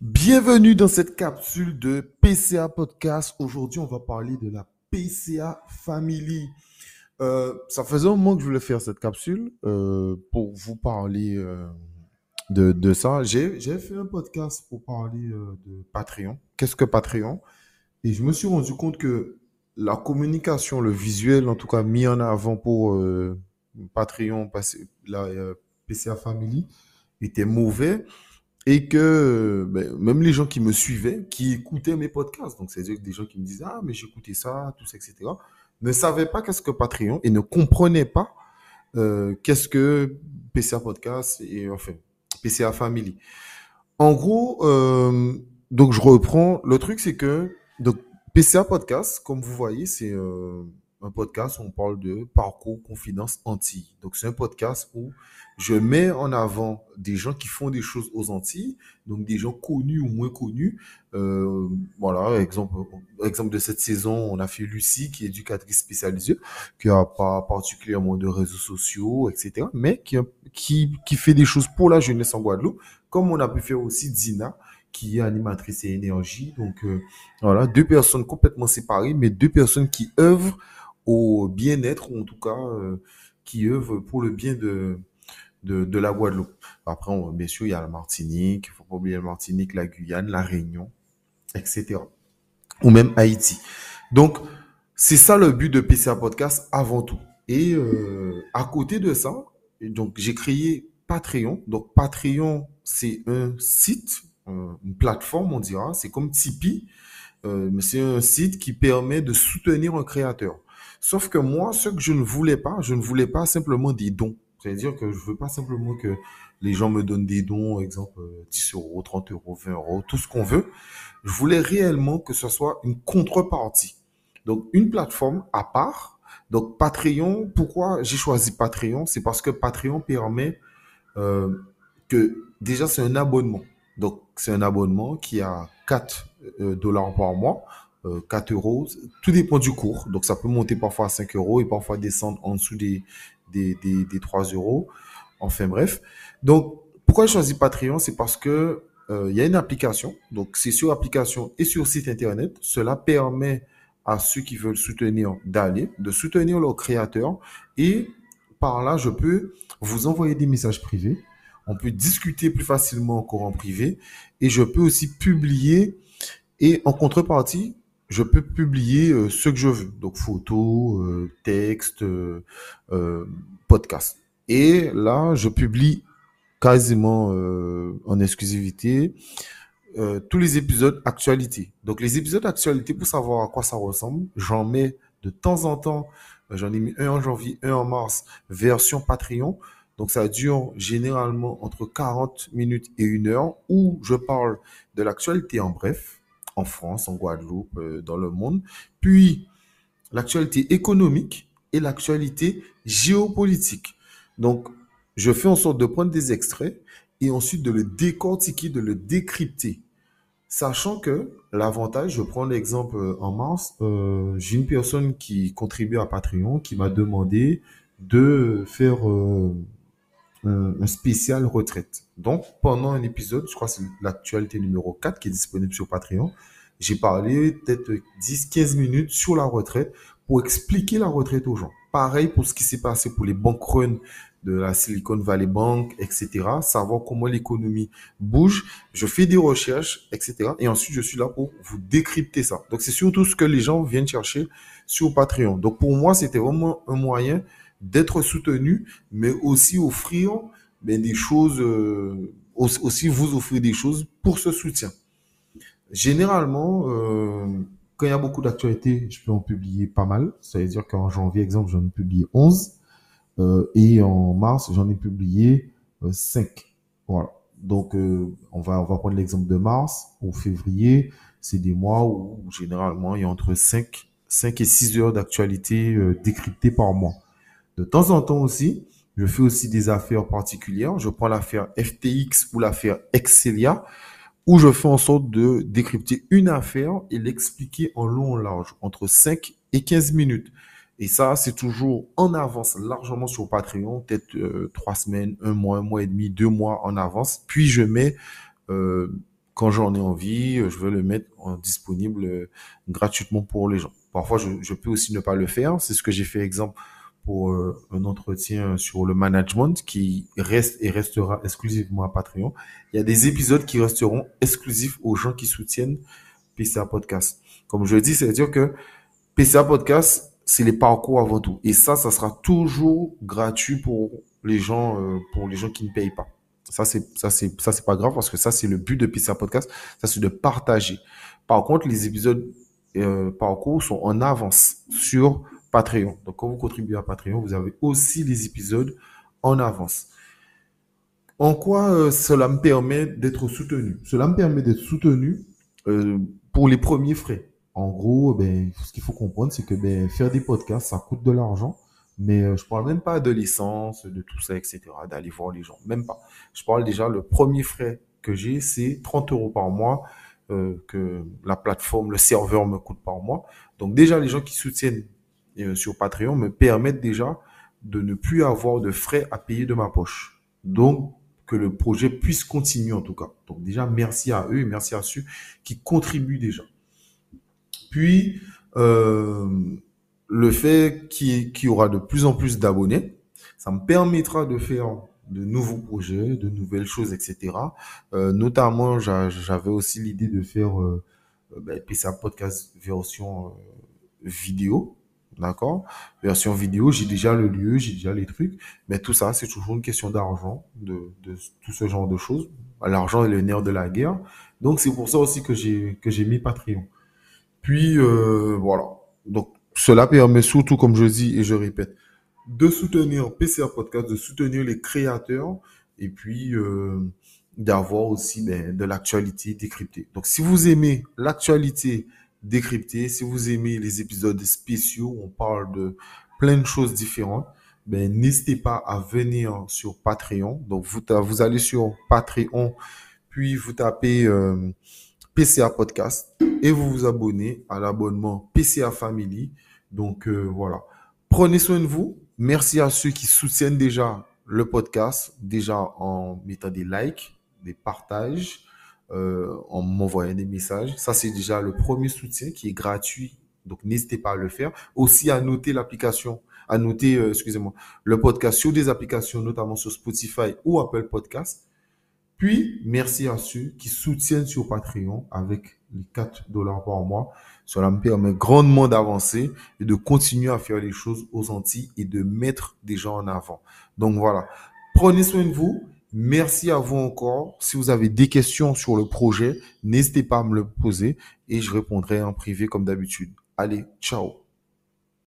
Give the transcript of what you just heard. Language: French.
Bienvenue dans cette capsule de PCA Podcast. Aujourd'hui, on va parler de la PCA Family. Euh, ça faisait un moment que je voulais faire cette capsule euh, pour vous parler euh, de, de ça. J'ai fait un podcast pour parler de Patreon. Qu'est-ce que Patreon? Et je me suis rendu compte que la communication, le visuel, en tout cas mis en avant pour Patreon, la PCA Family, était mauvais et que euh, ben, même les gens qui me suivaient, qui écoutaient mes podcasts, donc c'est-à-dire des gens qui me disaient, ah, mais j'écoutais ça, tout ça, etc., ne savaient pas qu'est-ce que Patreon et ne comprenaient pas euh, qu'est-ce que PCA Podcast et enfin PCA Family. En gros, euh, donc je reprends. Le truc, c'est que donc PCA Podcast, comme vous voyez, c'est euh, un podcast où on parle de parcours confidence Antilles. Donc c'est un podcast où je mets en avant des gens qui font des choses aux Antilles, donc des gens connus ou moins connus. Euh, voilà, exemple, exemple de cette saison, on a fait Lucie, qui est éducatrice spécialisée, qui a pas particulièrement de réseaux sociaux, etc., mais qui, qui, qui fait des choses pour la jeunesse en Guadeloupe, comme on a pu faire aussi Dina, qui est animatrice et énergie. Donc euh, voilà, deux personnes complètement séparées, mais deux personnes qui œuvrent au bien-être, ou en tout cas euh, qui œuvrent pour le bien de, de, de la Guadeloupe. Après, on- bien sûr, il y a la Martinique, il faut pas oublier la Martinique, la Guyane, la Réunion, etc. Ou même Haïti. Donc, c'est ça le but de PCA Podcast avant tout. Et euh, à côté de ça, donc j'ai créé Patreon. Donc Patreon, c'est un site, euh, une plateforme, on dira. C'est comme Tipeee, euh, mais c'est un site qui permet de soutenir un créateur. Sauf que moi, ce que je ne voulais pas, je ne voulais pas simplement des dons. C'est-à-dire que je veux pas simplement que les gens me donnent des dons, exemple euh, 10 euros, 30 euros, 20 euros, tout ce qu'on veut. Je voulais réellement que ce soit une contrepartie. Donc, une plateforme à part. Donc, Patreon, pourquoi j'ai choisi Patreon? C'est parce que Patreon permet euh, que déjà c'est un abonnement. Donc c'est un abonnement qui a 4 euh, dollars par mois, 4 euros. Tout dépend du cours. Donc ça peut monter parfois à 5 euros et parfois descendre en dessous des, des, des, des 3 euros. Enfin bref. Donc pourquoi j'ai choisi Patreon? C'est parce que euh, il y a une application. Donc c'est sur application et sur site internet. Cela permet à ceux qui veulent soutenir d'aller, de soutenir leurs créateurs et par là, je peux vous envoyer des messages privés. On peut discuter plus facilement encore en privé. Et je peux aussi publier. Et en contrepartie, je peux publier euh, ce que je veux. Donc photos, euh, textes, euh, euh, podcasts. Et là, je publie quasiment euh, en exclusivité euh, tous les épisodes actualité. Donc les épisodes actualité, pour savoir à quoi ça ressemble, j'en mets de temps en temps. J'en ai mis un en janvier, un en mars, version Patreon. Donc ça dure généralement entre 40 minutes et une heure où je parle de l'actualité en bref, en France, en Guadeloupe, euh, dans le monde. Puis l'actualité économique et l'actualité géopolitique. Donc, je fais en sorte de prendre des extraits et ensuite de le décortiquer, de le décrypter. Sachant que l'avantage, je prends l'exemple euh, en mars, euh, j'ai une personne qui contribue à Patreon qui m'a demandé de faire un, un spécial retraite. Donc, pendant un épisode, je crois que c'est l'actualité numéro 4 qui est disponible sur Patreon, j'ai parlé peut-être 10-15 minutes sur la retraite pour expliquer la retraite aux gens. Pareil pour ce qui s'est passé pour les bank runs de la Silicon Valley Bank, etc. Savoir comment l'économie bouge. Je fais des recherches, etc. Et ensuite, je suis là pour vous décrypter ça. Donc, c'est surtout ce que les gens viennent chercher sur Patreon. Donc, pour moi, c'était vraiment un moyen d'être soutenu, mais aussi offrir ben, des choses, euh, aussi vous offrir des choses pour ce soutien. Généralement, euh, quand il y a beaucoup d'actualités, je peux en publier pas mal. Ça veut dire qu'en janvier, exemple, j'en ai publié 11. euh, et en mars, j'en ai publié euh, 5. Voilà. Donc, euh, on va, on va prendre l'exemple de mars ou février. C'est des mois où, généralement, il y a entre 5, 5 et 6 heures d'actualité euh, décryptées par mois. De temps en temps aussi, je fais aussi des affaires particulières. Je prends l'affaire FTX ou l'affaire Excelia où je fais en sorte de décrypter une affaire et l'expliquer en long, en large, entre 5 et 15 minutes. Et ça, c'est toujours en avance, largement sur Patreon, peut-être euh, trois semaines, un mois, un mois et demi, deux mois en avance. Puis je mets euh, quand j'en ai envie, je veux le mettre disponible gratuitement pour les gens. Parfois, je, peux aussi ne pas le faire. C'est ce que j'ai fait, exemple, pour un entretien sur le management qui reste et restera exclusivement à Patreon. Il y a des épisodes qui resteront exclusifs aux gens qui soutiennent PCA Podcast. Comme je dis, c'est-à-dire que PCA Podcast, c'est les parcours avant tout. Et ça, ça sera toujours gratuit pour les gens, euh, pour les gens qui ne payent pas. Ça, c'est, ça, c'est, ça, c'est pas grave parce que ça, c'est le but de PCA Podcast. Ça, c'est de partager. Par contre, les épisodes euh, parcours sont en avance sur Patreon. Donc, quand vous contribuez à Patreon, vous avez aussi les épisodes en avance. En quoi euh, cela me permet d'être soutenu? Cela me permet d'être soutenu euh, pour les premiers frais. En gros, ben, ce qu'il faut comprendre, c'est que ben, faire des podcasts, ça coûte de l'argent. Mais euh, je parle même pas de licence, de tout ça, etc., d'aller voir les gens. Même pas. Je parle déjà, le premier frais que j'ai, c'est 30 euros par mois euh, que la plateforme, le serveur me coûte par mois. Donc déjà, les gens qui soutiennent euh, sur Patreon me permettent déjà de ne plus avoir de frais à payer de ma poche. Donc, que le projet puisse continuer en tout cas. Donc déjà, merci à eux et merci à ceux qui contribuent déjà. Puis, euh, le fait qu'il y aura de plus en plus d'abonnés, ça me permettra de faire de nouveaux projets, de nouvelles choses, etc. Euh, notamment, j'avais aussi l'idée de faire euh, ben, PCA Podcast version euh, vidéo. D'accord? Version vidéo, j'ai déjà le lieu, j'ai déjà les trucs. Mais tout ça, c'est toujours une question d'argent, de, tout ce genre de choses. L'argent est le nerf de la guerre. Donc, c'est pour ça aussi que j'ai mis Patreon. Puis, euh, voilà. Donc, cela permet surtout, comme je dis et je répète, de soutenir PCA Podcast, de soutenir les créateurs et puis euh, d'avoir aussi ben, de l'actualité décryptée. Donc, si vous aimez l'actualité décryptée, si vous aimez les épisodes spéciaux, on parle de plein de choses différentes, ben, n'hésitez pas à venir sur Patreon. Donc, vous, vous allez sur Patreon, puis vous tapez euh, PCA Podcast et vous vous abonnez à l'abonnement PCA Family. Donc, euh, voilà. Prenez soin de vous. Merci à ceux qui soutiennent déjà le podcast, déjà en mettant des likes, des partages, euh, en m'envoyant des messages. Ça, c'est déjà le premier soutien qui est gratuit. Donc, n'hésitez pas à le faire. Aussi, à noter l'application, à noter, euh, excusez-moi, le podcast sur des applications, notamment sur Spotify ou Apple Podcast. Puis, merci à ceux qui soutiennent sur Patreon avec les 4 dollars par mois. Cela me permet grandement d'avancer et de continuer à faire les choses aux Antilles et de mettre des gens en avant. Donc voilà. Prenez soin de vous. Merci à vous encore. Si vous avez des questions sur le projet, n'hésitez pas à me le poser et je répondrai en privé comme d'habitude. Allez, ciao